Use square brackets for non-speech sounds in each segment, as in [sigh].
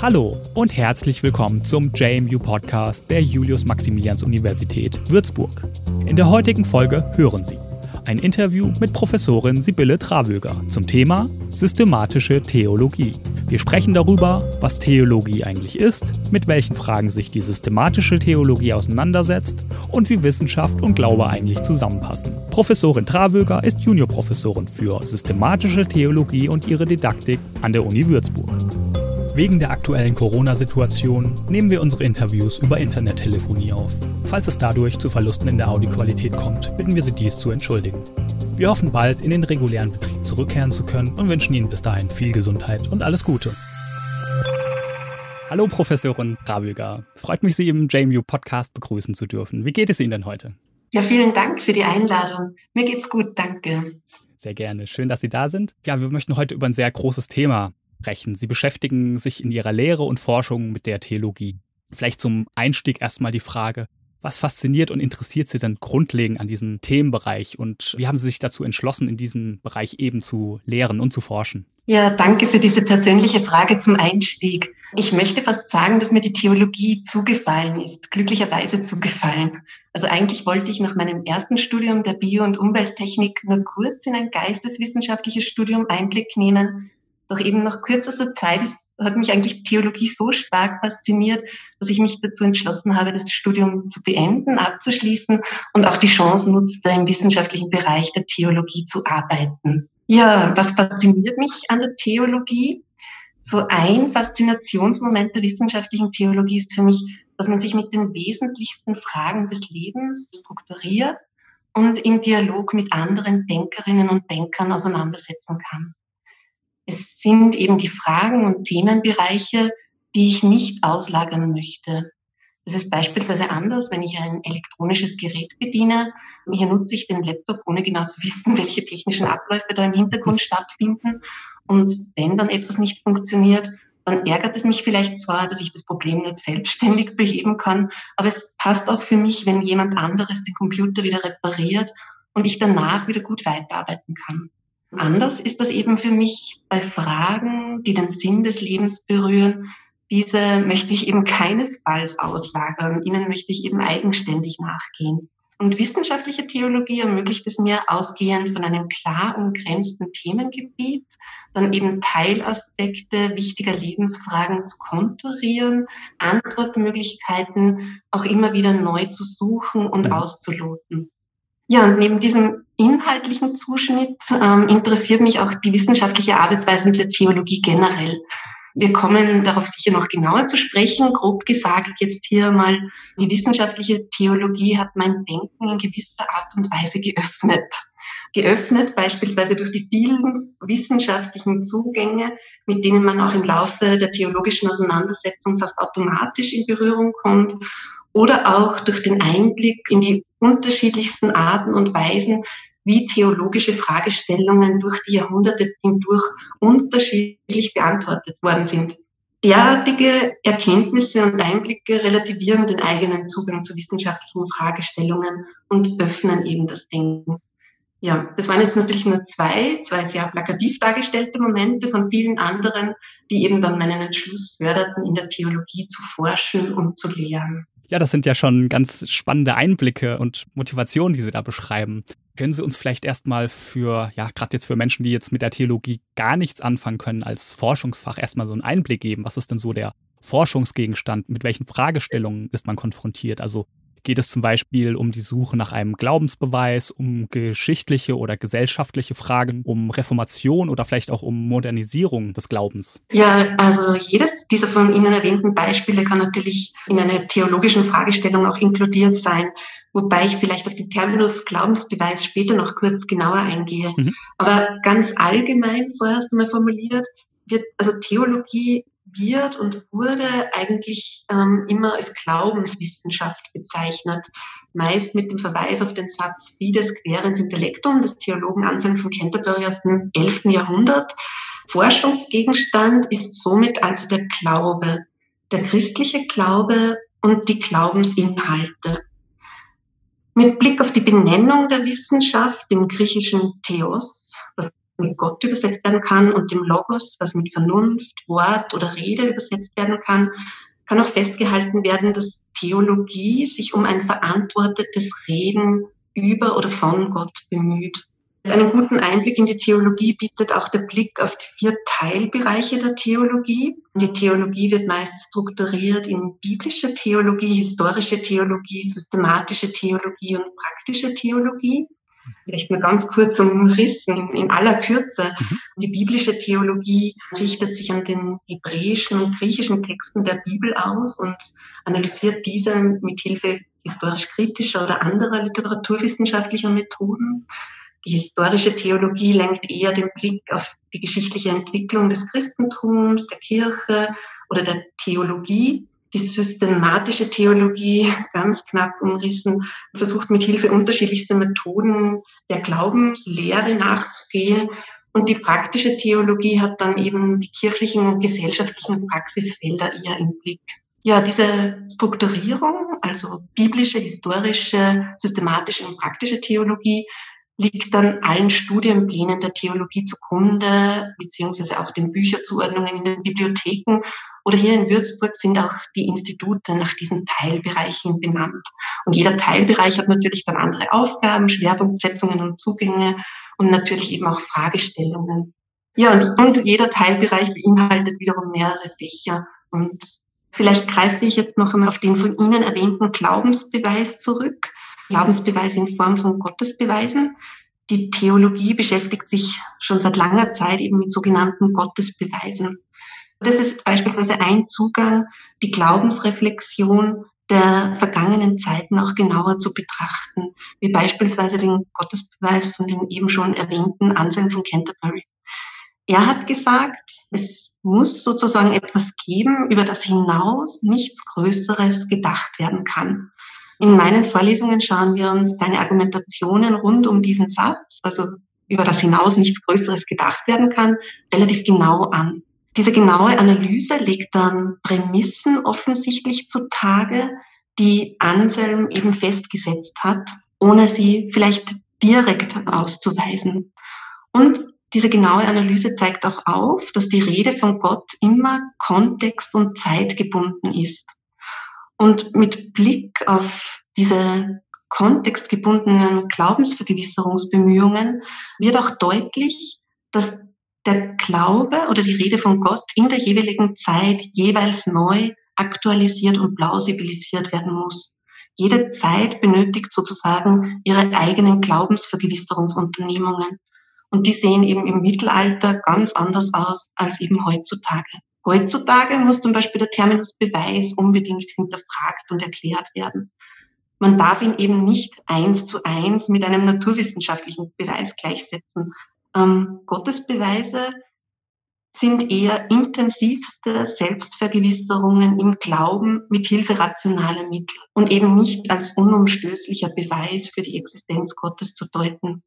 Hallo und herzlich willkommen zum JMU Podcast der Julius-Maximilians-Universität Würzburg. In der heutigen Folge hören Sie ein Interview mit Professorin Sibylle Travöger zum Thema systematische Theologie. Wir sprechen darüber, was Theologie eigentlich ist, mit welchen Fragen sich die systematische Theologie auseinandersetzt und wie Wissenschaft und Glaube eigentlich zusammenpassen. Professorin Travöger ist Juniorprofessorin für systematische Theologie und ihre Didaktik an der Uni Würzburg. Wegen der aktuellen Corona-Situation nehmen wir unsere Interviews über Internettelefonie auf. Falls es dadurch zu Verlusten in der Audioqualität kommt, bitten wir Sie dies zu entschuldigen. Wir hoffen bald in den regulären Betrieb zurückkehren zu können und wünschen Ihnen bis dahin viel Gesundheit und alles Gute. Hallo Professorin Ravöger. Freut mich, Sie im JMU Podcast begrüßen zu dürfen. Wie geht es Ihnen denn heute? Ja, vielen Dank für die Einladung. Mir geht's gut, danke. Sehr gerne. Schön, dass Sie da sind. Ja, wir möchten heute über ein sehr großes Thema sprechen. Sie beschäftigen sich in ihrer Lehre und Forschung mit der Theologie. Vielleicht zum Einstieg erstmal die Frage, was fasziniert und interessiert Sie denn grundlegend an diesem Themenbereich und wie haben Sie sich dazu entschlossen, in diesem Bereich eben zu lehren und zu forschen? Ja, danke für diese persönliche Frage zum Einstieg. Ich möchte fast sagen, dass mir die Theologie zugefallen ist, glücklicherweise zugefallen. Also eigentlich wollte ich nach meinem ersten Studium der Bio- und Umwelttechnik nur kurz in ein geisteswissenschaftliches Studium Einblick nehmen, doch eben nach kürzester Zeit ist, hat mich eigentlich Theologie so stark fasziniert, dass ich mich dazu entschlossen habe, das Studium zu beenden, abzuschließen und auch die Chance nutzte, im wissenschaftlichen Bereich der Theologie zu arbeiten. Ja, was fasziniert mich an der Theologie? So ein Faszinationsmoment der wissenschaftlichen Theologie ist für mich, dass man sich mit den wesentlichsten Fragen des Lebens strukturiert und im Dialog mit anderen Denkerinnen und Denkern auseinandersetzen kann. Es sind eben die Fragen und Themenbereiche, die ich nicht auslagern möchte. Das ist beispielsweise anders, wenn ich ein elektronisches Gerät bediene. Hier nutze ich den Laptop, ohne genau zu wissen, [laughs] welche technischen Abläufe da im Hintergrund stattfinden. Und wenn dann etwas nicht funktioniert, dann ärgert es mich vielleicht zwar, dass ich das Problem nicht selbstständig beheben kann, aber es passt auch für mich, wenn jemand anderes den Computer wieder repariert und ich danach wieder gut weiterarbeiten kann. Anders ist das eben für mich bei Fragen, die den Sinn des Lebens berühren. Diese möchte ich eben keinesfalls auslagern. Ihnen möchte ich eben eigenständig nachgehen. Und wissenschaftliche Theologie ermöglicht es mir, ausgehend von einem klar umgrenzten Themengebiet, dann eben Teilaspekte wichtiger Lebensfragen zu konturieren, Antwortmöglichkeiten auch immer wieder neu zu suchen und mhm. auszuloten. Ja, und neben diesem inhaltlichen Zuschnitt ähm, interessiert mich auch die wissenschaftliche Arbeitsweise der Theologie generell. Wir kommen darauf sicher noch genauer zu sprechen. Grob gesagt jetzt hier mal, die wissenschaftliche Theologie hat mein Denken in gewisser Art und Weise geöffnet. Geöffnet beispielsweise durch die vielen wissenschaftlichen Zugänge, mit denen man auch im Laufe der theologischen Auseinandersetzung fast automatisch in Berührung kommt oder auch durch den Einblick in die unterschiedlichsten Arten und Weisen, wie theologische Fragestellungen durch die Jahrhunderte hindurch unterschiedlich beantwortet worden sind. Derartige Erkenntnisse und Einblicke relativieren den eigenen Zugang zu wissenschaftlichen Fragestellungen und öffnen eben das Denken. Ja, das waren jetzt natürlich nur zwei, zwei sehr plakativ dargestellte Momente von vielen anderen, die eben dann meinen Entschluss förderten, in der Theologie zu forschen und zu lehren. Ja, das sind ja schon ganz spannende Einblicke und Motivationen, die Sie da beschreiben. Können Sie uns vielleicht erstmal für, ja, gerade jetzt für Menschen, die jetzt mit der Theologie gar nichts anfangen können, als Forschungsfach erstmal so einen Einblick geben? Was ist denn so der Forschungsgegenstand? Mit welchen Fragestellungen ist man konfrontiert? Also geht es zum Beispiel um die Suche nach einem Glaubensbeweis, um geschichtliche oder gesellschaftliche Fragen, um Reformation oder vielleicht auch um Modernisierung des Glaubens? Ja, also jedes dieser von Ihnen erwähnten Beispiele kann natürlich in einer theologischen Fragestellung auch inkludiert sein, wobei ich vielleicht auf die Terminus Glaubensbeweis später noch kurz genauer eingehe. Mhm. Aber ganz allgemein vorerst einmal formuliert, wird also Theologie wird und wurde eigentlich ähm, immer als Glaubenswissenschaft bezeichnet. Meist mit dem Verweis auf den Satz Fides querens intellectum des Theologen Anselm von Canterbury aus dem 11. Jahrhundert. Forschungsgegenstand ist somit also der Glaube, der christliche Glaube und die Glaubensinhalte. Mit Blick auf die Benennung der Wissenschaft, dem griechischen Theos, mit Gott übersetzt werden kann, und dem Logos, was mit Vernunft, Wort oder Rede übersetzt werden kann, kann auch festgehalten werden, dass Theologie sich um ein verantwortetes Reden über oder von Gott bemüht. Einen guten Einblick in die Theologie bietet auch der Blick auf die vier Teilbereiche der Theologie. Die Theologie wird meist strukturiert in biblische Theologie, historische Theologie, systematische Theologie und praktische Theologie. Vielleicht nur ganz kurz umrissen, in aller Kürze. Mhm. Die biblische Theologie richtet sich an den hebräischen und griechischen Texten der Bibel aus und analysiert diese mit Hilfe historisch-kritischer oder anderer literaturwissenschaftlicher Methoden. Die historische Theologie lenkt eher den Blick auf die geschichtliche Entwicklung des Christentums, der Kirche oder der Theologie. Die systematische Theologie, ganz knapp umrissen, versucht mit Hilfe unterschiedlichster Methoden der Glaubenslehre nachzugehen. Und die praktische Theologie hat dann eben die kirchlichen und gesellschaftlichen Praxisfelder eher im Blick. Ja, diese Strukturierung, also biblische, historische, systematische und praktische Theologie, liegt dann allen Studienplänen der Theologie zugrunde, beziehungsweise auch den Bücherzuordnungen in den Bibliotheken. Oder hier in Würzburg sind auch die Institute nach diesen Teilbereichen benannt. Und jeder Teilbereich hat natürlich dann andere Aufgaben, Schwerpunktsetzungen und Zugänge und natürlich eben auch Fragestellungen. Ja, und, und jeder Teilbereich beinhaltet wiederum mehrere Fächer. Und vielleicht greife ich jetzt noch einmal auf den von Ihnen erwähnten Glaubensbeweis zurück. Glaubensbeweise in Form von Gottesbeweisen. Die Theologie beschäftigt sich schon seit langer Zeit eben mit sogenannten Gottesbeweisen. Das ist beispielsweise ein Zugang, die Glaubensreflexion der vergangenen Zeiten auch genauer zu betrachten, wie beispielsweise den Gottesbeweis von dem eben schon erwähnten Anselm von Canterbury. Er hat gesagt, es muss sozusagen etwas geben, über das hinaus nichts Größeres gedacht werden kann. In meinen Vorlesungen schauen wir uns seine Argumentationen rund um diesen Satz, also über das hinaus nichts Größeres gedacht werden kann, relativ genau an. Diese genaue Analyse legt dann Prämissen offensichtlich zutage, die Anselm eben festgesetzt hat, ohne sie vielleicht direkt auszuweisen. Und diese genaue Analyse zeigt auch auf, dass die Rede von Gott immer kontext- und zeitgebunden ist. Und mit Blick auf diese kontextgebundenen Glaubensvergewisserungsbemühungen wird auch deutlich, dass der Glaube oder die Rede von Gott in der jeweiligen Zeit jeweils neu aktualisiert und plausibilisiert werden muss. Jede Zeit benötigt sozusagen ihre eigenen Glaubensvergewisserungsunternehmungen. Und die sehen eben im Mittelalter ganz anders aus als eben heutzutage. Heutzutage muss zum Beispiel der Terminus Beweis unbedingt hinterfragt und erklärt werden. Man darf ihn eben nicht eins zu eins mit einem naturwissenschaftlichen Beweis gleichsetzen. Ähm, Gottesbeweise sind eher intensivste Selbstvergewisserungen im Glauben mit Hilfe rationaler Mittel und eben nicht als unumstößlicher Beweis für die Existenz Gottes zu deuten.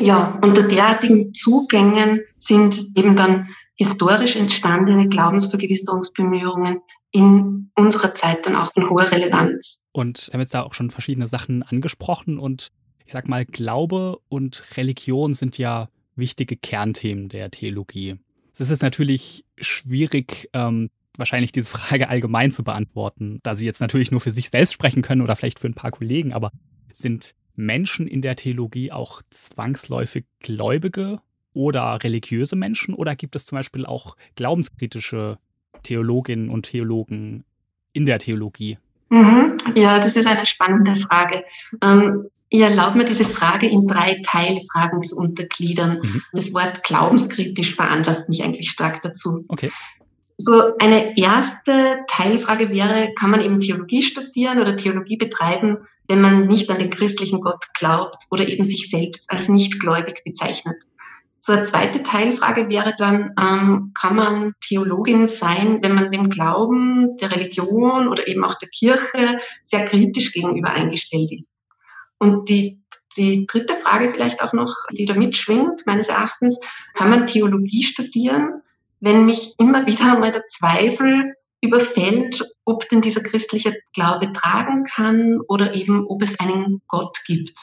Ja, unter derartigen Zugängen sind eben dann historisch entstandene Glaubensvergewisserungsbemühungen in unserer Zeit dann auch von hoher Relevanz. Und wir haben jetzt da auch schon verschiedene Sachen angesprochen und ich sag mal, Glaube und Religion sind ja wichtige Kernthemen der Theologie. Es ist natürlich schwierig, ähm, wahrscheinlich diese Frage allgemein zu beantworten, da sie jetzt natürlich nur für sich selbst sprechen können oder vielleicht für ein paar Kollegen, aber sind Menschen in der Theologie auch zwangsläufig Gläubige oder religiöse Menschen oder gibt es zum Beispiel auch glaubenskritische Theologinnen und Theologen in der Theologie? Mhm. Ja, das ist eine spannende Frage. Ähm, ich erlaube mir diese Frage in drei Teilfragen zu untergliedern. Mhm. Das Wort glaubenskritisch veranlasst mich eigentlich stark dazu. Okay. So eine erste Teilfrage wäre, kann man eben Theologie studieren oder Theologie betreiben, wenn man nicht an den christlichen Gott glaubt oder eben sich selbst als nichtgläubig bezeichnet? So eine zweite Teilfrage wäre dann, ähm, kann man Theologin sein, wenn man dem Glauben, der Religion oder eben auch der Kirche sehr kritisch gegenüber eingestellt ist? Und die, die dritte Frage vielleicht auch noch, die da mitschwingt, meines Erachtens, kann man Theologie studieren, wenn mich immer wieder einmal der Zweifel überfällt, ob denn dieser christliche Glaube tragen kann oder eben, ob es einen Gott gibt.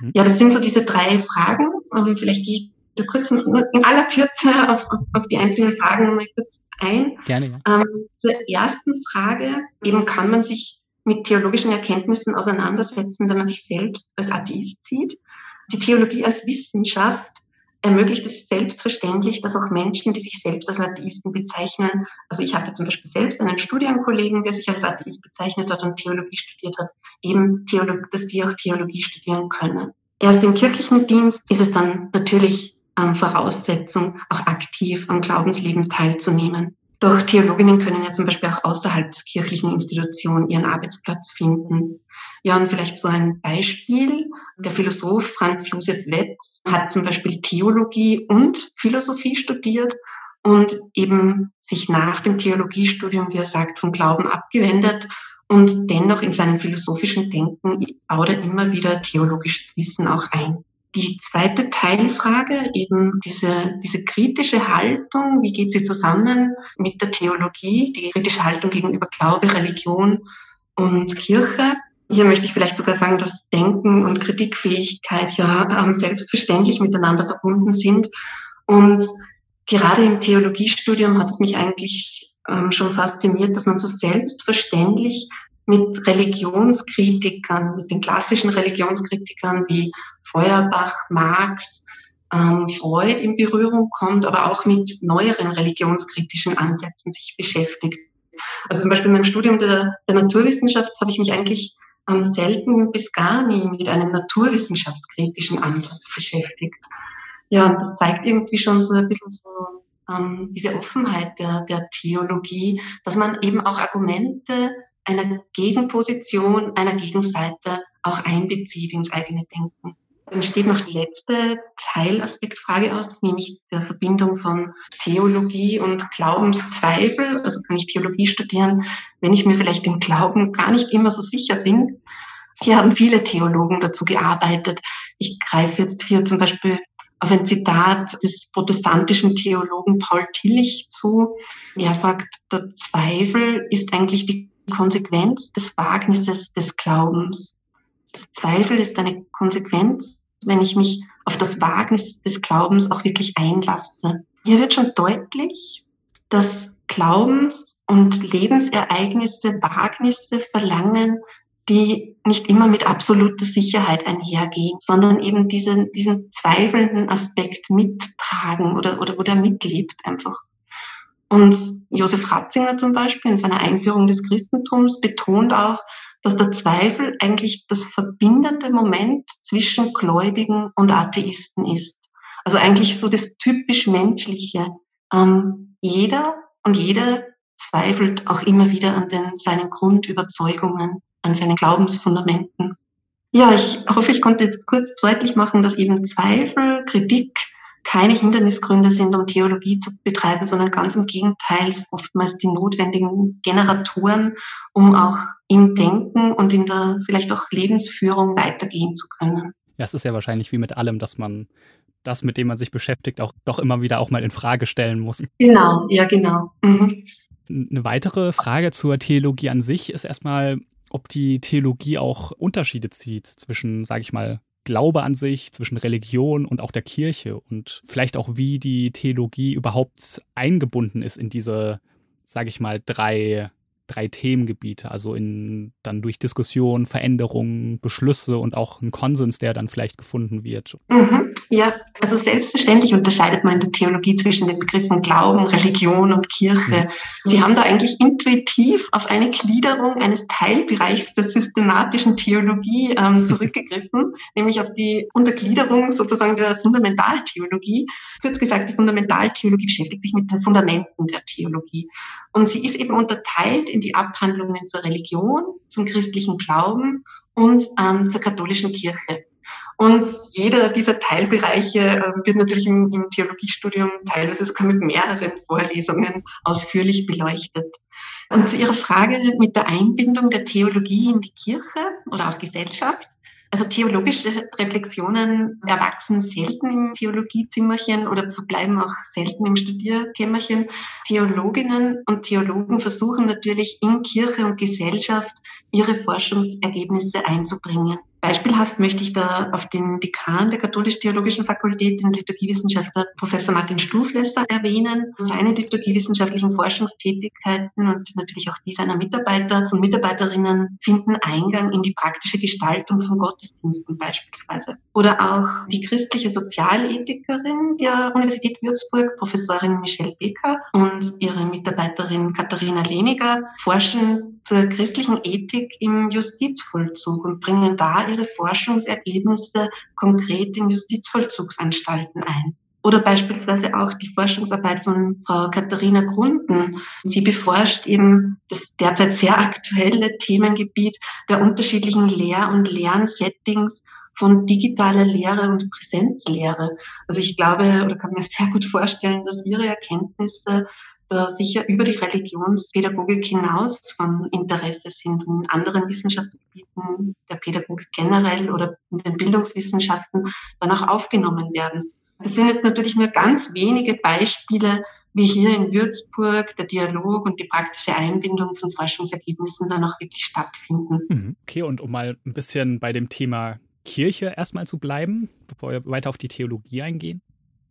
Mhm. Ja, das sind so diese drei Fragen. Ähm, vielleicht gehe ich da kurz in aller Kürze auf, auf, auf die einzelnen Fragen mal kurz ein. Gerne, ja. Ähm, zur ersten Frage, eben kann man sich mit theologischen Erkenntnissen auseinandersetzen, wenn man sich selbst als Atheist sieht. Die Theologie als Wissenschaft ermöglicht es selbstverständlich, dass auch Menschen, die sich selbst als Atheisten bezeichnen, also ich hatte zum Beispiel selbst einen Studienkollegen, der sich als Atheist bezeichnet hat und Theologie studiert hat, eben, Theolog dass die auch Theologie studieren können. Erst im kirchlichen Dienst ist es dann natürlich ähm, Voraussetzung, auch aktiv am Glaubensleben teilzunehmen. Doch Theologinnen können ja zum Beispiel auch außerhalb des kirchlichen Institutionen ihren Arbeitsplatz finden. Ja, und vielleicht so ein Beispiel. Der Philosoph Franz Josef Wetz hat zum Beispiel Theologie und Philosophie studiert und eben sich nach dem Theologiestudium, wie er sagt, vom Glauben abgewendet und dennoch in seinem philosophischen Denken baut er immer wieder theologisches Wissen auch ein. Die zweite Teilfrage, eben diese, diese kritische Haltung, wie geht sie zusammen mit der Theologie, die kritische Haltung gegenüber Glaube, Religion und Kirche. Hier möchte ich vielleicht sogar sagen, dass Denken und Kritikfähigkeit ja selbstverständlich miteinander verbunden sind. Und gerade im Theologiestudium hat es mich eigentlich ähm, schon fasziniert, dass man so selbstverständlich mit Religionskritikern, mit den klassischen Religionskritikern wie Feuerbach, Marx, ähm, Freud in Berührung kommt, aber auch mit neueren religionskritischen Ansätzen sich beschäftigt. Also zum Beispiel in meinem Studium der, der Naturwissenschaft habe ich mich eigentlich ähm, selten bis gar nie mit einem naturwissenschaftskritischen Ansatz beschäftigt. Ja, und das zeigt irgendwie schon so ein bisschen so ähm, diese Offenheit der, der Theologie, dass man eben auch Argumente einer Gegenposition, einer Gegenseite auch einbezieht ins eigene Denken. Dann steht noch die letzte Teilaspektfrage aus, nämlich der Verbindung von Theologie und Glaubenszweifel. Also kann ich Theologie studieren, wenn ich mir vielleicht im Glauben gar nicht immer so sicher bin. Hier haben viele Theologen dazu gearbeitet. Ich greife jetzt hier zum Beispiel auf ein Zitat des protestantischen Theologen Paul Tillich zu. Er sagt, der Zweifel ist eigentlich die Konsequenz des Wagnisses des Glaubens. Zweifel ist eine Konsequenz, wenn ich mich auf das Wagnis des Glaubens auch wirklich einlasse. Hier wird schon deutlich, dass Glaubens- und Lebensereignisse Wagnisse verlangen, die nicht immer mit absoluter Sicherheit einhergehen, sondern eben diesen, diesen zweifelnden Aspekt mittragen oder, oder wo der mitlebt einfach. Und Josef Ratzinger zum Beispiel in seiner Einführung des Christentums betont auch, dass der Zweifel eigentlich das verbindende Moment zwischen Gläubigen und Atheisten ist. Also eigentlich so das typisch Menschliche. Ähm, jeder und jede zweifelt auch immer wieder an den, seinen Grundüberzeugungen, an seinen Glaubensfundamenten. Ja, ich hoffe, ich konnte jetzt kurz deutlich machen, dass eben Zweifel, Kritik, keine Hindernisgründe sind, um Theologie zu betreiben, sondern ganz im Gegenteil oftmals die notwendigen Generatoren, um auch im Denken und in der vielleicht auch Lebensführung weitergehen zu können. Ja, es ist ja wahrscheinlich wie mit allem, dass man das, mit dem man sich beschäftigt, auch doch immer wieder auch mal in Frage stellen muss. Genau, ja, genau. Mhm. Eine weitere Frage zur Theologie an sich ist erstmal, ob die Theologie auch Unterschiede zieht zwischen, sage ich mal, Glaube an sich, zwischen Religion und auch der Kirche und vielleicht auch, wie die Theologie überhaupt eingebunden ist in diese, sage ich mal, drei drei Themengebiete, also in dann durch Diskussion, Veränderungen, Beschlüsse und auch ein Konsens, der dann vielleicht gefunden wird. Mhm, ja, also selbstverständlich unterscheidet man in der Theologie zwischen den Begriffen Glauben, Religion und Kirche. Mhm. Sie haben da eigentlich intuitiv auf eine Gliederung eines Teilbereichs der systematischen Theologie ähm, [laughs] zurückgegriffen, nämlich auf die Untergliederung sozusagen der Fundamentaltheologie. Kurz gesagt, die Fundamentaltheologie beschäftigt sich mit den Fundamenten der Theologie. Und sie ist eben unterteilt in die Abhandlungen zur Religion, zum christlichen Glauben und ähm, zur katholischen Kirche. Und jeder dieser Teilbereiche äh, wird natürlich im, im Theologiestudium teilweise sogar mit mehreren Vorlesungen ausführlich beleuchtet. Und zu Ihrer Frage mit der Einbindung der Theologie in die Kirche oder auch Gesellschaft Also theologische Reflexionen erwachsen selten im Theologiezimmerchen oder verbleiben auch selten im Studierkämmerchen. Theologinnen und Theologen versuchen natürlich in Kirche und Gesellschaft ihre Forschungsergebnisse einzubringen. Beispielhaft möchte ich da auf den Dekan der Katholisch-Theologischen Fakultät, den Liturgiewissenschaftler Professor Martin Stuflesser erwähnen. Seine liturgiewissenschaftlichen Forschungstätigkeiten und natürlich auch die seiner Mitarbeiter und Mitarbeiterinnen finden Eingang in die praktische Gestaltung von Gottesdiensten beispielsweise. Oder auch die christliche Sozialethikerin der Universität Würzburg, Professorin Michelle Becker und ihre Mitarbeiterin Katharina Leniger forschen zur christlichen Ethik im Justizvollzug und bringen da ihre Forschungsergebnisse konkret in Justizvollzugsanstalten ein. Oder beispielsweise auch die Forschungsarbeit von Frau Katharina Grunden. Sie beforscht eben das derzeit sehr aktuelle Themengebiet der unterschiedlichen Lehr- und Lernsettings von digitaler Lehre und Präsenzlehre. Also ich glaube oder kann mir sehr gut vorstellen, dass ihre Erkenntnisse da sicher über die Religionspädagogik hinaus von Interesse sind in anderen Wissenschaftsgebieten der Pädagogik generell oder in den Bildungswissenschaften dann auch aufgenommen werden. Das sind jetzt natürlich nur ganz wenige Beispiele, wie hier in Würzburg der Dialog und die praktische Einbindung von Forschungsergebnissen dann auch wirklich stattfinden. Mhm. Okay, und um mal ein bisschen bei dem Thema Kirche erstmal zu bleiben, bevor wir weiter auf die Theologie eingehen,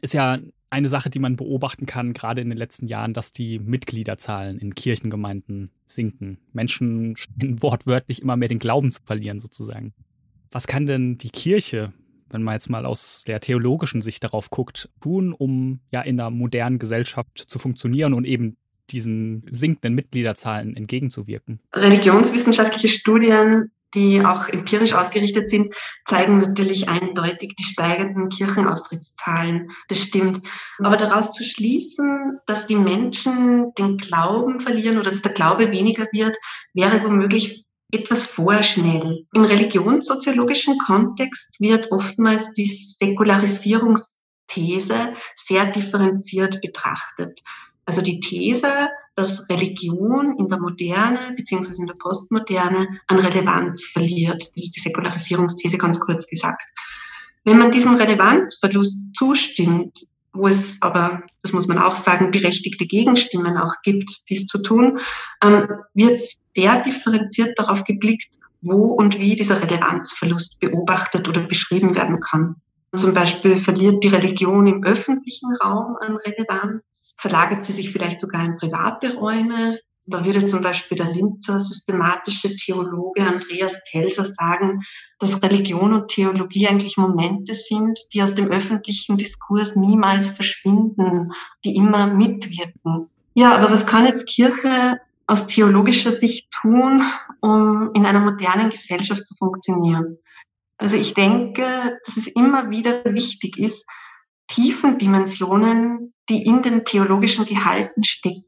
ist ja eine Sache, die man beobachten kann, gerade in den letzten Jahren, dass die Mitgliederzahlen in Kirchengemeinden sinken. Menschen scheinen [laughs] wortwörtlich immer mehr den Glauben zu verlieren, sozusagen. Was kann denn die Kirche, wenn man jetzt mal aus der theologischen Sicht darauf guckt, tun, um ja in einer modernen Gesellschaft zu funktionieren und eben diesen sinkenden Mitgliederzahlen entgegenzuwirken? Religionswissenschaftliche Studien die auch empirisch ausgerichtet sind, zeigen natürlich eindeutig die steigenden Kirchenaustrittszahlen. Das stimmt. Aber daraus zu schließen, dass die Menschen den Glauben verlieren oder dass der Glaube weniger wird, wäre womöglich etwas vorschnell. Im religionssoziologischen Kontext wird oftmals die Säkularisierungsthese sehr differenziert betrachtet. Also die These, dass Religion in der Moderne beziehungsweise in der Postmoderne an Relevanz verliert. Das ist die Säkularisierungsthese ganz kurz gesagt. Wenn man diesem Relevanzverlust zustimmt, wo es aber, das muss man auch sagen, berechtigte Gegenstimmen auch gibt, dies zu tun, ähm, wird sehr differenziert darauf geblickt, wo und wie dieser Relevanzverlust beobachtet oder beschrieben werden kann. Zum Beispiel verliert die Religion im öffentlichen Raum an Relevanz verlagert sie sich vielleicht sogar in private Räume. Da würde zum Beispiel der Linzer systematische Theologe Andreas Telser sagen, dass Religion und Theologie eigentlich Momente sind, die aus dem öffentlichen Diskurs niemals verschwinden, die immer mitwirken. Ja, aber was kann jetzt Kirche aus theologischer Sicht tun, um in einer modernen Gesellschaft zu funktionieren? Also ich denke, dass es immer wieder wichtig ist, tiefen Dimensionen, die in den theologischen Gehalten stecken,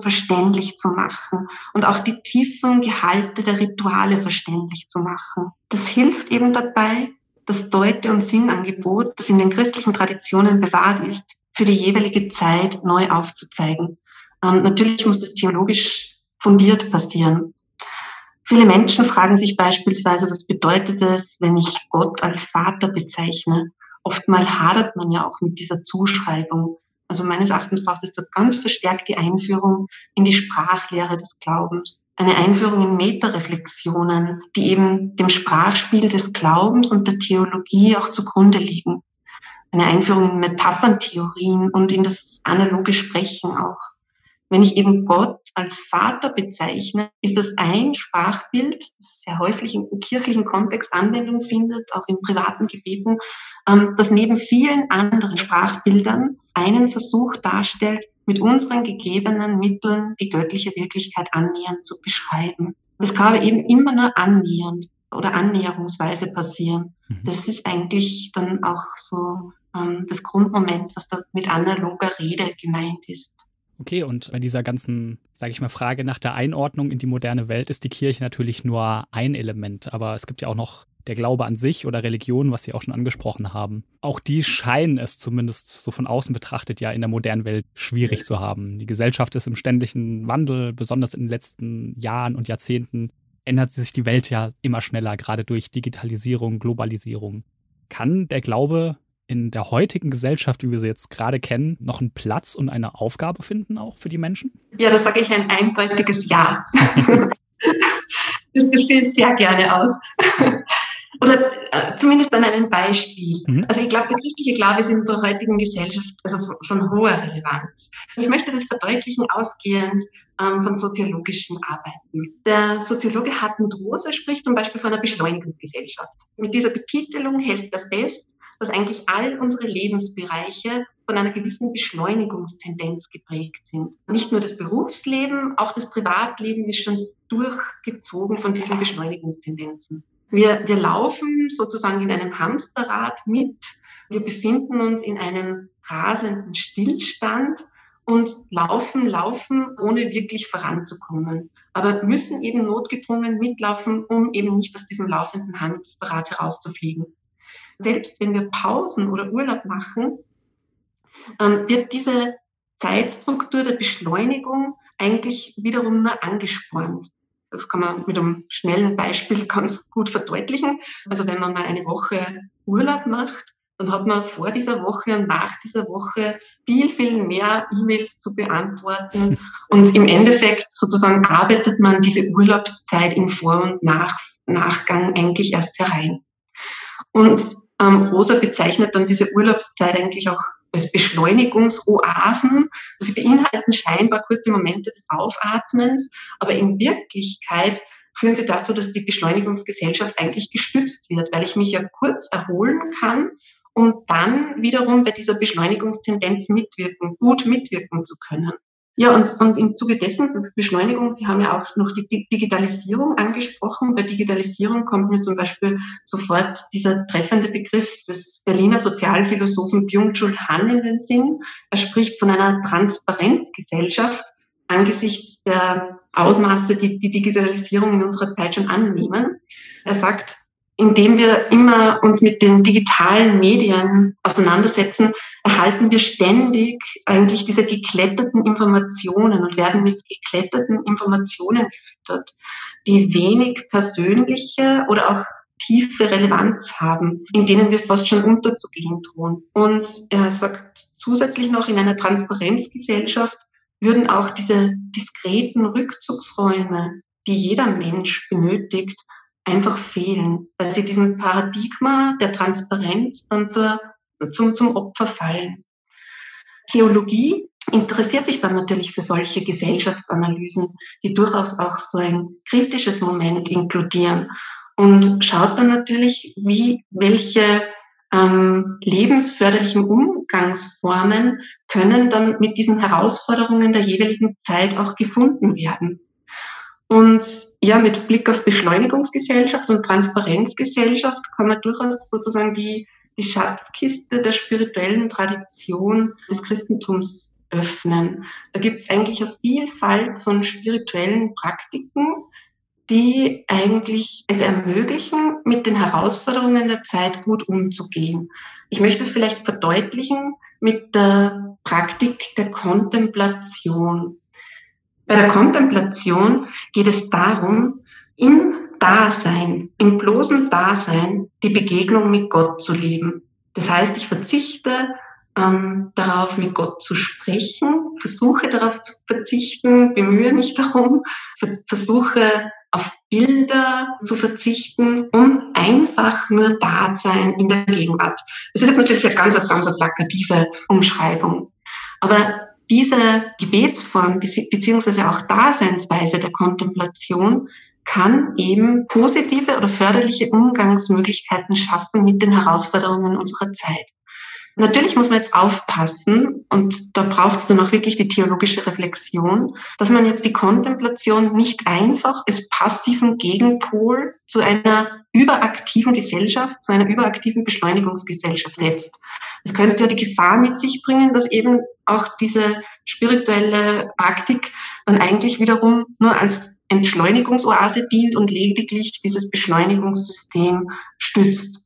verständlich zu machen und auch die tiefen Gehalte der Rituale verständlich zu machen. Das hilft eben dabei, das Deute- und Sinnangebot, das in den christlichen Traditionen bewahrt ist, für die jeweilige Zeit neu aufzuzeigen. Ähm, natürlich muss das theologisch fundiert passieren. Viele Menschen fragen sich beispielsweise, was bedeutet es, wenn ich Gott als Vater bezeichne? Oftmal hadert man ja auch mit dieser Zuschreibung. Also meines Erachtens braucht es dort ganz verstärkt die Einführung in die Sprachlehre des Glaubens. Eine Einführung in Metareflexionen, die eben dem Sprachspiel des Glaubens und der Theologie auch zugrunde liegen. Eine Einführung in Metapherntheorien und in das analoge Sprechen auch. Wenn ich eben Gott als Vater bezeichne, ist das ein Sprachbild, das sehr häufig im kirchlichen Kontext Anwendung findet, auch in privaten Gebeten, ähm, das neben vielen anderen Sprachbildern einen Versuch darstellt, mit unseren gegebenen Mitteln die göttliche Wirklichkeit annähernd zu beschreiben. Das kann aber eben immer nur annähernd oder annäherungsweise passieren. Mhm. Das ist eigentlich dann auch so ähm, das Grundmoment, was da mit analoger Rede gemeint ist. Okay, und bei dieser ganzen, sage ich mal, Frage nach der Einordnung in die moderne Welt ist die Kirche natürlich nur ein Element, aber es gibt ja auch noch der Glaube an sich oder Religion, was Sie auch schon angesprochen haben. Auch die scheinen es zumindest so von außen betrachtet ja in der modernen Welt schwierig zu haben. Die Gesellschaft ist im ständigen Wandel, besonders in den letzten Jahren und Jahrzehnten. ändert sich die Welt ja immer schneller, gerade durch Digitalisierung, Globalisierung. Kann der Glaube in der heutigen Gesellschaft, wie wir sie jetzt gerade kennen, noch einen Platz und eine Aufgabe finden, auch für die Menschen? Ja, da sage ich ein eindeutiges Ja. [laughs] das, das ich sehr gerne aus. Oder äh, zumindest an einem Beispiel. Mhm. Also ich glaube, der christliche Glaube ist in unserer heutigen Gesellschaft also von hoher Relevanz. Ich möchte das verdeutlichen ausgehend ähm, von soziologischen Arbeiten. Der Soziologe Hartmut Rosa spricht zum Beispiel von einer Beschleunigungsgesellschaft. Mit dieser Betitelung hält er fest, dass eigentlich all unsere Lebensbereiche von einer gewissen Beschleunigungstendenz geprägt sind. Nicht nur das Berufsleben, auch das Privatleben ist schon durchgezogen von diesen Beschleunigungstendenzen. Wir, wir laufen sozusagen in einem Hamsterrad mit. Wir befinden uns in einem rasenden Stillstand und laufen, laufen, ohne wirklich voranzukommen. Aber müssen eben notgedrungen mitlaufen, um eben nicht aus diesem laufenden Hamsterrad herauszufliegen. Selbst wenn wir Pausen oder Urlaub machen, ähm, wird diese Zeitstruktur der Beschleunigung eigentlich wiederum nur angespornt. Das kann man mit einem schnellen Beispiel [laughs] ganz gut verdeutlichen. Also wenn man mal eine Woche Urlaub macht, dann hat man vor dieser Woche und nach dieser Woche viel, viel mehr E-Mails zu beantworten. Und im Endeffekt sozusagen arbeitet man diese Urlaubszeit im Vor- und nach Nachgang eigentlich erst herein. Und ähm, Rosa bezeichnet dann diese Urlaubszeit eigentlich auch als Beschleunigungsoasen. Also sie beinhalten scheinbar kurze Momente des Aufatmens, aber in Wirklichkeit führen sie dazu, dass die Beschleunigungsgesellschaft eigentlich gestützt wird, weil ich mich ja kurz erholen kann, um dann wiederum bei dieser Beschleunigungstendenz mitwirken, gut mitwirken zu können. Ja, und, und im Zuge dessen, Beschleunigung, Sie haben ja auch noch die Digitalisierung angesprochen. Bei Digitalisierung kommt mir zum Beispiel sofort dieser treffende Begriff des Berliner Sozialphilosophen Byung-Chul Han in den Sinn. Er spricht von einer Transparenzgesellschaft angesichts der Ausmaße, die die Digitalisierung in unserer Zeit schon annehmen. Er sagt, indem wir immer uns mit den digitalen Medien auseinandersetzen, erhalten wir ständig eigentlich diese gekletterten Informationen und werden mit gekletterten Informationen gefüttert, die wenig persönliche oder auch tiefe Relevanz haben, in denen wir fast schon unterzugehen drohen. Und er sagt zusätzlich noch, in einer Transparenzgesellschaft würden auch diese diskreten Rückzugsräume, die jeder Mensch benötigt, einfach fehlen, weil sie diesem Paradigma der Transparenz dann zur, zum, zum Opfer fallen. Theologie interessiert sich dann natürlich für solche Gesellschaftsanalysen, die durchaus auch so ein kritisches Moment inkludieren und schaut dann natürlich, wie welche ähm, lebensförderlichen Umgangsformen können dann mit diesen Herausforderungen der jeweiligen Zeit auch gefunden werden. Und ja, mit Blick auf Beschleunigungsgesellschaft und Transparenzgesellschaft kann man durchaus sozusagen die, die Schatzkiste der spirituellen Tradition des Christentums öffnen. Da gibt es eigentlich eine Vielfalt von spirituellen Praktiken, die eigentlich es ermöglichen, mit den Herausforderungen der Zeit gut umzugehen. Ich möchte es vielleicht verdeutlichen mit der Praktik der Kontemplation. Bei der Kontemplation geht es darum, im Dasein, im bloßen Dasein, die Begegnung mit Gott zu leben. Das heißt, ich verzichte ähm, darauf, mit Gott zu sprechen, versuche darauf zu verzichten, bemühe mich darum, versuche auf Bilder zu verzichten, um einfach nur da sein in der Gegenwart. Das ist jetzt natürlich eine ganz, ganz plakative Umschreibung. Aber diese Gebetsform beziehungsweise auch Daseinsweise der Kontemplation kann eben positive oder förderliche Umgangsmöglichkeiten schaffen mit den Herausforderungen unserer Zeit. Natürlich muss man jetzt aufpassen, und da braucht es dann auch wirklich die theologische Reflexion, dass man jetzt die Kontemplation nicht einfach als passiven Gegenpol zu einer überaktiven Gesellschaft, zu einer überaktiven Beschleunigungsgesellschaft setzt. Es könnte ja die Gefahr mit sich bringen, dass eben auch diese spirituelle Praktik dann eigentlich wiederum nur als Entschleunigungsoase dient und lediglich dieses Beschleunigungssystem stützt.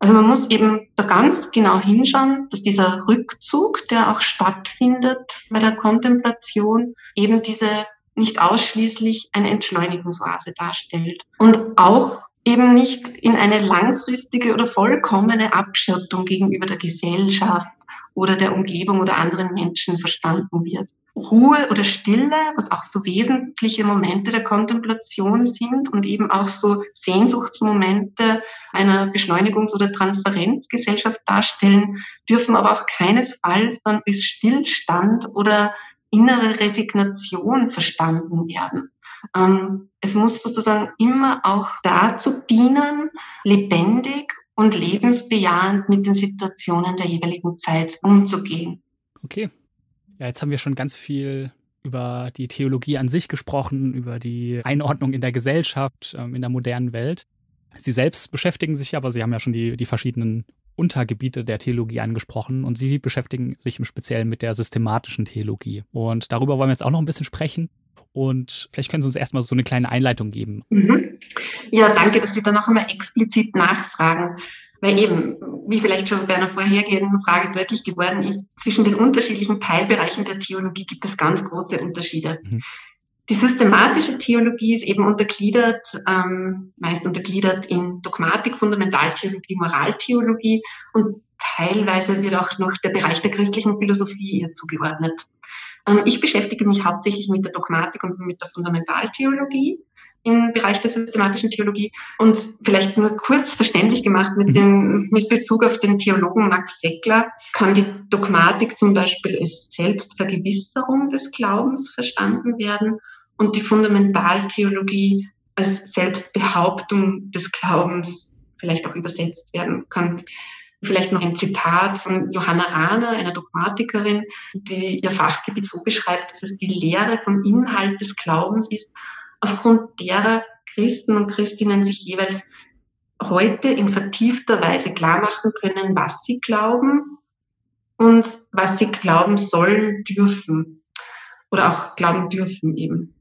Also man muss eben da ganz genau hinschauen, dass dieser Rückzug, der auch stattfindet bei der Kontemplation, eben diese nicht ausschließlich eine Entschleunigungsoase darstellt und auch eben nicht in eine langfristige oder vollkommene Abschottung gegenüber der Gesellschaft oder der Umgebung oder anderen Menschen verstanden wird. Ruhe oder Stille, was auch so wesentliche Momente der Kontemplation sind und eben auch so Sehnsuchtsmomente einer Beschleunigungs- oder Transparenzgesellschaft darstellen, dürfen aber auch keinesfalls dann bis Stillstand oder innere Resignation verstanden werden. Ähm, es muss sozusagen immer auch dazu dienen, lebendig und lebensbejahend mit den Situationen der jeweiligen Zeit umzugehen. Okay. Ja, jetzt haben wir schon ganz viel über die Theologie an sich gesprochen, über die Einordnung in der Gesellschaft, ähm, in der modernen Welt. Sie selbst beschäftigen sich aber, Sie haben ja schon die, die verschiedenen Untergebiete der Theologie angesprochen und Sie beschäftigen sich im Speziellen mit der systematischen Theologie. Und darüber wollen wir jetzt auch noch ein bisschen sprechen. Und vielleicht können Sie uns erstmal so eine kleine Einleitung geben. Mhm. Ja, danke, dass Sie da noch einmal explizit nachfragen. Weil eben, wie vielleicht schon bei einer vorhergehenden Frage deutlich geworden ist, zwischen den unterschiedlichen Teilbereichen der Theologie gibt es ganz große Unterschiede. Mhm. Die systematische Theologie ist eben untergliedert, ähm, meist untergliedert in Dogmatik, Fundamentaltheologie, Moraltheologie und teilweise wird auch noch der Bereich der christlichen Philosophie ihr zugeordnet. Ähm, ich beschäftige mich hauptsächlich mit der Dogmatik und mit der Fundamentaltheologie im Bereich der systematischen Theologie und vielleicht nur kurz verständlich gemacht mit mhm. dem, mit Bezug auf den Theologen Max Seckler kann die Dogmatik zum Beispiel als Selbstvergewisserung des Glaubens verstanden werden und die Fundamentaltheologie als Selbstbehauptung des Glaubens vielleicht auch übersetzt werden kann. Vielleicht noch ein Zitat von Johanna Rahner, einer Dogmatikerin, die ihr Fachgebiet so beschreibt, dass es die Lehre vom Inhalt des Glaubens ist, aufgrund derer Christen und Christinnen sich jeweils heute in vertiefter Weise klar machen können, was sie glauben und was sie glauben sollen, dürfen oder auch glauben dürfen eben.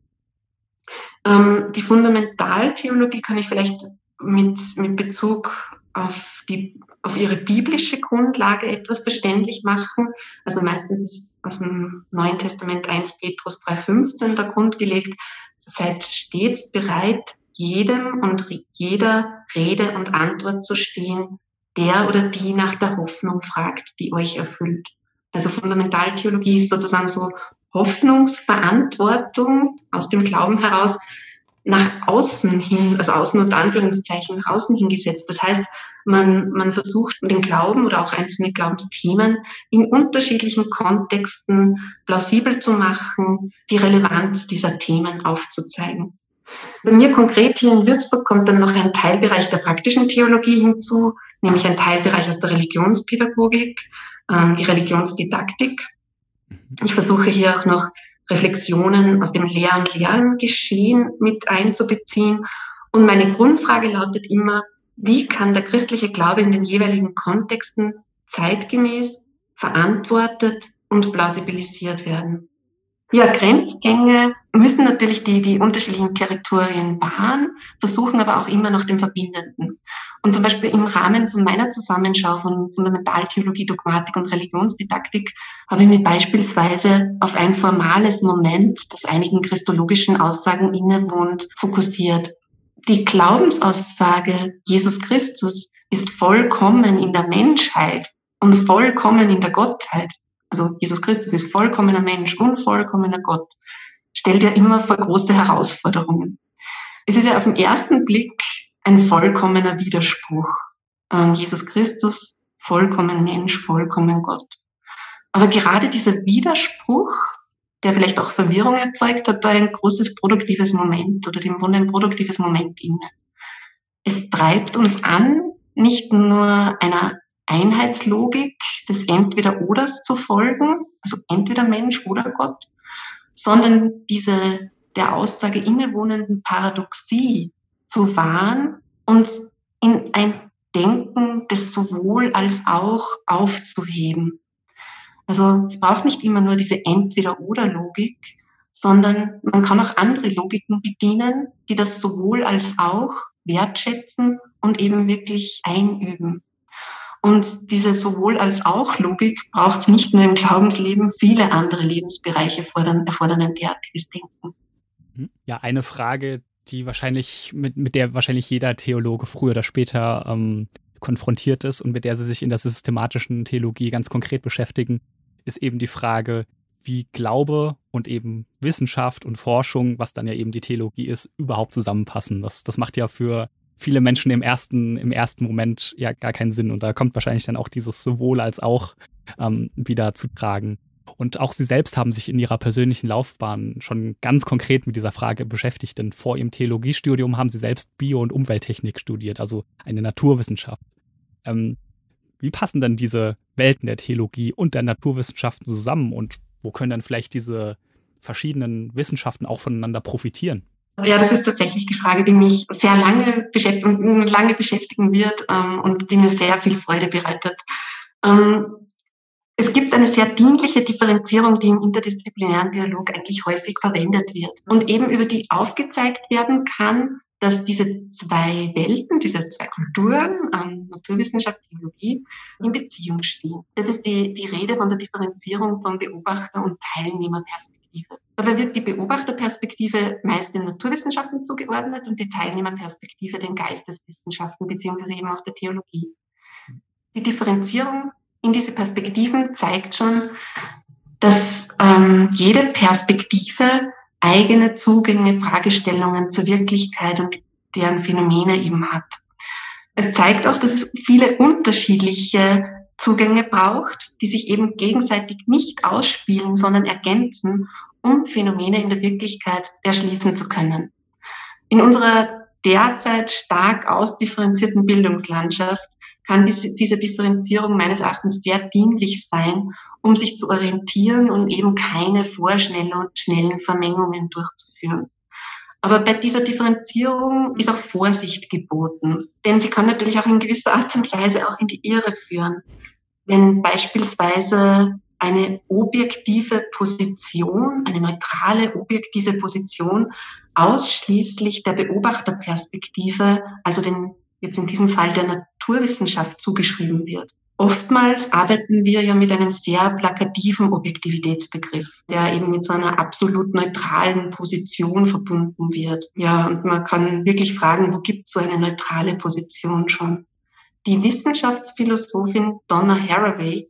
Ähm, die Fundamentaltheologie kann ich vielleicht mit, mit Bezug auf, die, auf ihre biblische Grundlage etwas verständlich machen. Also meistens ist aus dem Neuen Testament 1 Petrus 3,15 der Grund gelegt, seid stets bereit, jedem und jeder Rede und Antwort zu stehen, der oder die nach der Hoffnung fragt, die euch erfüllt. Also Fundamentaltheologie ist sozusagen so Hoffnungsverantwortung aus dem Glauben heraus nach außen hin, also außen und Anführungszeichen nach außen hingesetzt. Das heißt, man, man versucht den Glauben oder auch einzelne Glaubensthemen in unterschiedlichen Kontexten plausibel zu machen, die Relevanz dieser Themen aufzuzeigen. Bei mir konkret hier in Würzburg kommt dann noch ein Teilbereich der praktischen Theologie hinzu, nämlich ein Teilbereich aus der Religionspädagogik, ähm, die Religionsdidaktik. Ich versuche hier auch noch Reflexionen aus dem Lehr- und Lerngeschehen mit einzubeziehen. Und meine Grundfrage lautet immer, wie kann der christliche Glaube in den jeweiligen Kontexten zeitgemäß, verantwortet und plausibilisiert werden? Ja, Grenzgänge müssen natürlich die, die unterschiedlichen Territorien wahren, versuchen aber auch immer nach dem Verbindenden. Und zum Beispiel im Rahmen von meiner Zusammenschau von Fundamentaltheologie, Dogmatik und Religionsdidaktik habe ich mich beispielsweise auf ein formales Moment, das einigen christologischen Aussagen innewohnt, fokussiert. Die Glaubensaussage, Jesus Christus ist vollkommen in der Menschheit und vollkommen in der Gottheit, also Jesus Christus ist vollkommener Mensch und vollkommener Gott, stellt ja immer vor große Herausforderungen. Es ist ja auf den ersten Blick ein vollkommener Widerspruch. Ähm, Jesus Christus, vollkommen Mensch, vollkommen Gott. Aber gerade dieser Widerspruch, der vielleicht auch Verwirrung erzeugt, hat da ein großes produktives Moment oder dem Wunder ein produktives Moment inne. Es treibt uns an, nicht nur einer Einheitslogik des Entweder-Oders zu folgen, also entweder Mensch oder Gott, sondern diese der Aussage innewohnenden Paradoxie zu wahren und in ein Denken des sowohl als auch aufzuheben. Also es braucht nicht immer nur diese Entweder-oder-Logik, sondern man kann auch andere Logiken bedienen, die das sowohl als auch wertschätzen und eben wirklich einüben. Und diese sowohl als auch Logik braucht es nicht nur im Glaubensleben, viele andere Lebensbereiche erfordern, erfordern ein derartiges Denken. Mhm. Ja, eine Frage, die wahrscheinlich, mit, mit der wahrscheinlich jeder Theologe früher oder später ähm, konfrontiert ist und mit der sie sich in der systematischen Theologie ganz konkret beschäftigen, ist eben die Frage, wie Glaube und eben Wissenschaft und Forschung, was dann ja eben die Theologie ist, überhaupt zusammenpassen. Das, das macht ja für viele Menschen im ersten, im ersten Moment ja gar keinen Sinn. Und da kommt wahrscheinlich dann auch dieses sowohl als auch ähm, wieder zu tragen. Und auch Sie selbst haben sich in Ihrer persönlichen Laufbahn schon ganz konkret mit dieser Frage beschäftigt, denn vor Ihrem Theologiestudium haben Sie selbst Bio- und Umwelttechnik studiert, also eine Naturwissenschaft. Ähm, wie passen dann diese Welten der Theologie und der Naturwissenschaften zusammen und wo können dann vielleicht diese verschiedenen Wissenschaften auch voneinander profitieren? Ja, das ist tatsächlich die Frage, die mich sehr lange beschäftigen, lange beschäftigen wird ähm, und die mir sehr viel Freude bereitet. Ähm, es gibt eine sehr dienliche Differenzierung, die im interdisziplinären Dialog eigentlich häufig verwendet wird und eben über die aufgezeigt werden kann, dass diese zwei Welten, diese zwei Kulturen, ähm, Naturwissenschaft, Theologie, in Beziehung stehen. Das ist die, die Rede von der Differenzierung von Beobachter- und Teilnehmerperspektive. Dabei wird die Beobachterperspektive meist den Naturwissenschaften zugeordnet und die Teilnehmerperspektive den Geisteswissenschaften beziehungsweise eben auch der Theologie. Die Differenzierung in diese Perspektiven zeigt schon, dass ähm, jede Perspektive eigene Zugänge, Fragestellungen zur Wirklichkeit und deren Phänomene eben hat. Es zeigt auch, dass es viele unterschiedliche Zugänge braucht, die sich eben gegenseitig nicht ausspielen, sondern ergänzen, um Phänomene in der Wirklichkeit erschließen zu können. In unserer derzeit stark ausdifferenzierten Bildungslandschaft kann diese, Differenzierung meines Erachtens sehr dienlich sein, um sich zu orientieren und eben keine vorschnellen und schnellen Vermengungen durchzuführen. Aber bei dieser Differenzierung ist auch Vorsicht geboten, denn sie kann natürlich auch in gewisser Art und Weise auch in die Irre führen. Wenn beispielsweise eine objektive Position, eine neutrale objektive Position ausschließlich der Beobachterperspektive, also den, jetzt in diesem Fall der Naturwissenschaft zugeschrieben wird. Oftmals arbeiten wir ja mit einem sehr plakativen Objektivitätsbegriff, der eben mit so einer absolut neutralen Position verbunden wird. Ja, und man kann wirklich fragen, wo gibt es so eine neutrale Position schon? Die Wissenschaftsphilosophin Donna Haraway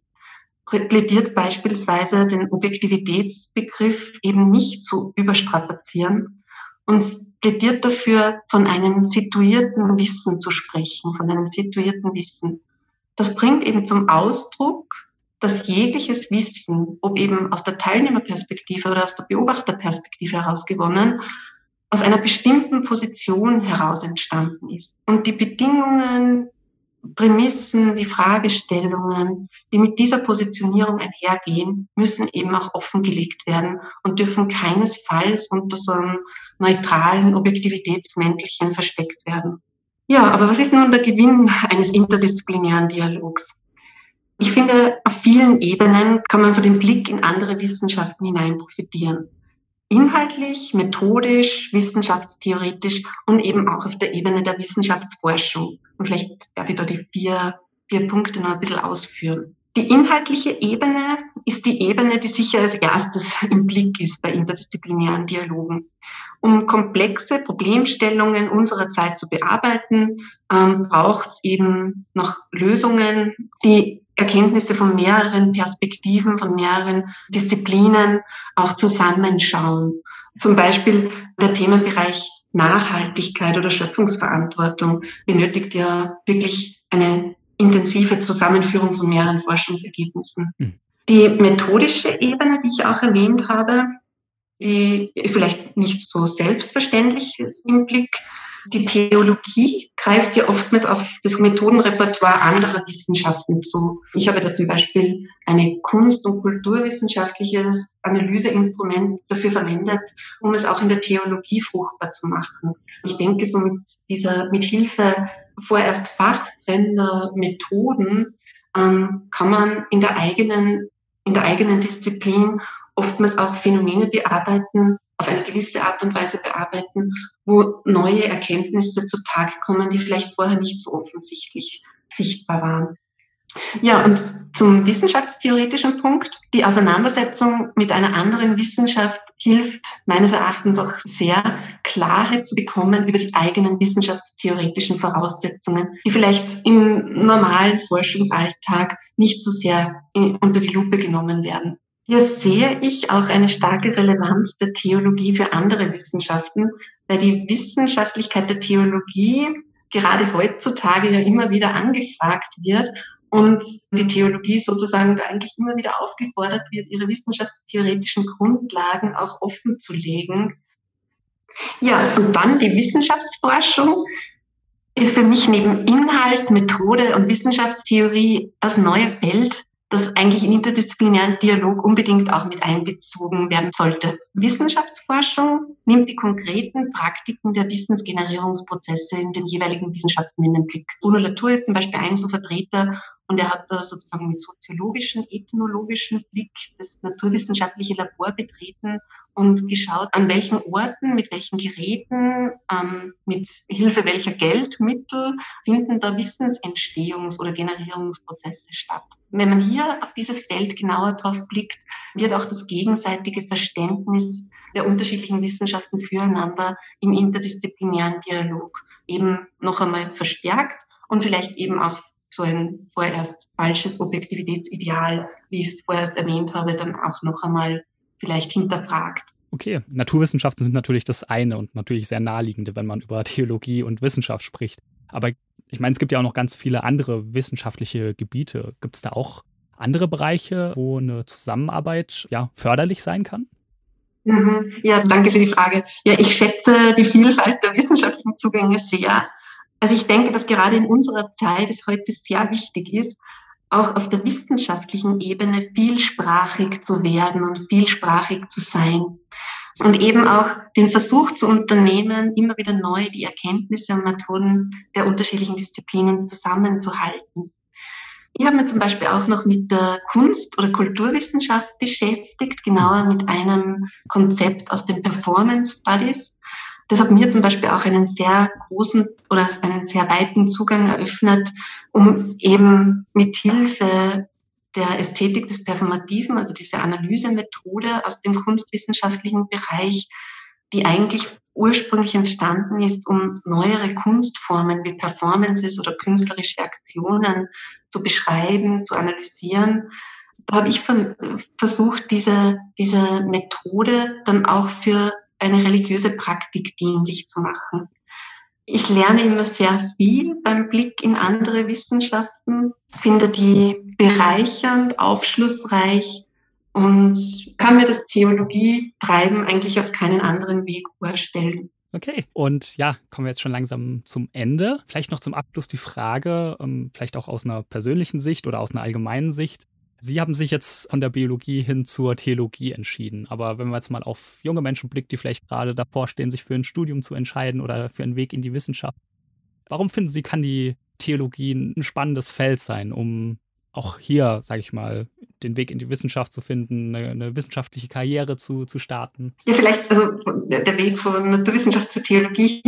plädiert beispielsweise den Objektivitätsbegriff eben nicht zu überstrapazieren und plädiert dafür, von einem situierten Wissen zu sprechen, von einem situierten Wissen. Das bringt eben zum Ausdruck, dass jegliches Wissen, ob eben aus der Teilnehmerperspektive oder aus der Beobachterperspektive herausgewonnen, aus einer bestimmten Position heraus entstanden ist. Und die Bedingungen, Prämissen, die Fragestellungen, die mit dieser Positionierung einhergehen, müssen eben auch offengelegt werden und dürfen keinesfalls unter so einem neutralen Objektivitätsmäntelchen versteckt werden. Ja, aber was ist nun der Gewinn eines interdisziplinären Dialogs? Ich finde, auf vielen Ebenen kann man von dem Blick in andere Wissenschaften hinein profitieren. Inhaltlich, methodisch, wissenschaftstheoretisch und eben auch auf der Ebene der Wissenschaftsforschung. Und vielleicht darf ich da die vier, vier Punkte noch ein bisschen ausführen. Die inhaltliche Ebene ist die Ebene, die sicher als erstes im Blick ist bei interdisziplinären Dialogen. Um komplexe Problemstellungen unserer Zeit zu bearbeiten, ähm, braucht es eben noch Lösungen, die Erkenntnisse von mehreren Perspektiven, von mehreren Disziplinen auch zusammenschauen. Zum Beispiel der Themenbereich Nachhaltigkeit oder Schöpfungsverantwortung benötigt ja wirklich eine intensive Zusammenführung von mehreren Forschungsergebnissen. Mhm. Die methodische Ebene, die ich auch erwähnt habe, die vielleicht nicht so selbstverständlich ist im Blick. Die Theologie greift ja oftmals auf das Methodenrepertoire anderer Wissenschaften zu. Ich habe da zum Beispiel eine kunst- und kulturwissenschaftliches Analyseinstrument dafür verwendet, um es auch in der Theologie fruchtbar zu machen. Ich denke, so mit dieser, mit Hilfe vorerst fachfremder Methoden ähm, kann man in der eigenen, in der eigenen Disziplin oftmals auch Phänomene bearbeiten, auf eine gewisse Art und Weise bearbeiten, wo neue Erkenntnisse zutage kommen, die vielleicht vorher nicht so offensichtlich sichtbar waren. Ja, und zum wissenschaftstheoretischen Punkt. Die Auseinandersetzung mit einer anderen Wissenschaft hilft meines Erachtens auch sehr, Klarheit zu bekommen über die eigenen wissenschaftstheoretischen Voraussetzungen, die vielleicht im normalen Forschungsalltag nicht so sehr unter die Lupe genommen werden. Hier sehe ich auch eine starke Relevanz der Theologie für andere Wissenschaften, weil die Wissenschaftlichkeit der Theologie gerade heutzutage ja immer wieder angefragt wird und die Theologie sozusagen da eigentlich immer wieder aufgefordert wird, ihre wissenschaftstheoretischen Grundlagen auch offen zu legen. Ja, und dann die Wissenschaftsforschung ist für mich neben Inhalt, Methode und Wissenschaftstheorie das neue Feld, das eigentlich in interdisziplinären Dialog unbedingt auch mit einbezogen werden sollte. Wissenschaftsforschung nimmt die konkreten Praktiken der Wissensgenerierungsprozesse in den jeweiligen Wissenschaften in den Blick. Bruno Latour ist zum Beispiel ein so Vertreter und er hat da sozusagen mit soziologischen, ethnologischen Blick das naturwissenschaftliche Labor betreten und geschaut, an welchen Orten, mit welchen Geräten, ähm, mit Hilfe welcher Geldmittel finden da Wissensentstehungs- oder Generierungsprozesse statt. Wenn man hier auf dieses Feld genauer drauf blickt, wird auch das gegenseitige Verständnis der unterschiedlichen Wissenschaften füreinander im interdisziplinären Dialog eben noch einmal verstärkt und vielleicht eben auch so ein vorerst falsches Objektivitätsideal, wie ich es vorerst erwähnt habe, dann auch noch einmal vielleicht hinterfragt. Okay, Naturwissenschaften sind natürlich das eine und natürlich sehr naheliegende, wenn man über Theologie und Wissenschaft spricht. Aber ich meine, es gibt ja auch noch ganz viele andere wissenschaftliche Gebiete. Gibt es da auch andere Bereiche, wo eine Zusammenarbeit ja, förderlich sein kann? Mhm. Ja, danke für die Frage. Ja, ich schätze die Vielfalt der wissenschaftlichen Zugänge sehr. Also ich denke, dass gerade in unserer Zeit es heute sehr wichtig ist, auch auf der wissenschaftlichen Ebene vielsprachig zu werden und vielsprachig zu sein. Und eben auch den Versuch zu unternehmen, immer wieder neu die Erkenntnisse und Methoden der unterschiedlichen Disziplinen zusammenzuhalten. Ich habe mich zum Beispiel auch noch mit der Kunst- oder Kulturwissenschaft beschäftigt, genauer mit einem Konzept aus den Performance Studies. Das hat mir zum Beispiel auch einen sehr großen oder einen sehr weiten Zugang eröffnet, um eben mit Hilfe der Ästhetik des Performativen, also diese Analysemethode aus dem kunstwissenschaftlichen Bereich, die eigentlich ursprünglich entstanden ist, um neuere Kunstformen wie Performances oder künstlerische Aktionen zu beschreiben, zu analysieren. Da habe ich versucht, diese, diese Methode dann auch für eine religiöse Praktik dienlich zu machen. Ich lerne immer sehr viel beim Blick in andere Wissenschaften, finde die bereichernd, aufschlussreich und kann mir das Theologie-Treiben eigentlich auf keinen anderen Weg vorstellen. Okay, und ja, kommen wir jetzt schon langsam zum Ende. Vielleicht noch zum Abschluss die Frage, ähm, vielleicht auch aus einer persönlichen Sicht oder aus einer allgemeinen Sicht. Sie haben sich jetzt von der Biologie hin zur Theologie entschieden. Aber wenn man jetzt mal auf junge Menschen blickt, die vielleicht gerade davor stehen, sich für ein Studium zu entscheiden oder für einen Weg in die Wissenschaft, warum finden Sie, kann die Theologie ein spannendes Feld sein, um auch hier, sage ich mal, den Weg in die Wissenschaft zu finden, eine, eine, wissenschaftliche Karriere zu, zu starten? Ja, vielleicht also der Weg von Naturwissenschaft zur Theologie.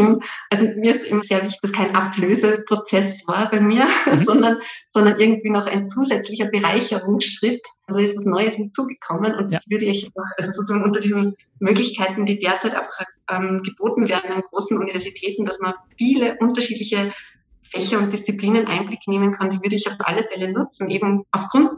Also mir ist immer sehr wichtig, dass kein Ablöseprozess war bei mir, [laughs] mhm. sondern, sondern irgendwie noch ein zusätzlicher Bereicherungsschritt. Also ist was Neues hinzugekommen und ja. das würde ich auch, also sozusagen unter diesen Möglichkeiten, die derzeit auch ähm, geboten werden an großen Universitäten, dass man viele unterschiedliche Fächer und Disziplinen Einblick nehmen kann, die würde ich auf alle Fälle nutzen, eben aufgrund,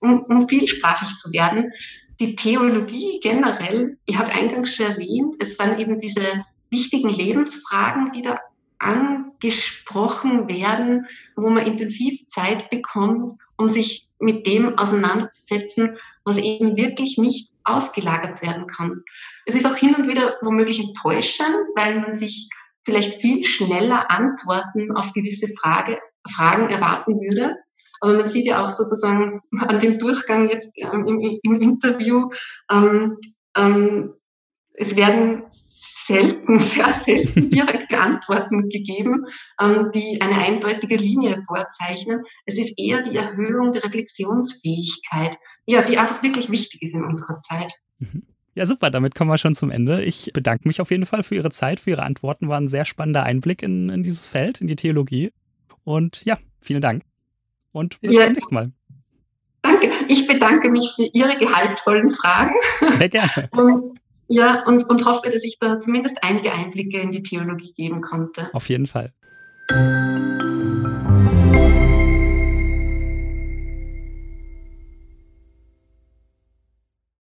um, um vielsprachig zu werden. Die Theologie generell, ich habe eingangs schon erwähnt, es sind eben diese wichtigen Lebensfragen, die da angesprochen werden, wo man intensiv Zeit bekommt, um sich mit dem auseinanderzusetzen, was eben wirklich nicht ausgelagert werden kann. Es ist auch hin und wieder womöglich enttäuschend, weil man sich vielleicht viel schneller Antworten auf gewisse Frage, Fragen erwarten würde. Aber man sieht ja auch sozusagen an dem Durchgang jetzt ähm, im, im, Interview, ähm, ähm, es werden selten, [laughs] sehr selten direkte Antworten gegeben, ähm, die eine eindeutige Linie vorzeichnen. Es ist eher die Erhöhung der Reflexionsfähigkeit, ja, die einfach wirklich wichtig ist in unserer Zeit. Mhm. Ja, super, damit kommen wir schon zum Ende. Ich bedanke mich auf jeden Fall für Ihre Zeit, für Ihre Antworten. War ein sehr spannender Einblick in, in dieses Feld, in die Theologie. Und ja, vielen Dank. Und bis ja. zum nächsten Mal. Danke. Ich bedanke mich für Ihre gehaltvollen Fragen. Sehr gerne. [laughs] Und, ja, und, und hoffe, dass ich da zumindest einige Einblicke in die Theologie geben konnte. Auf jeden Fall.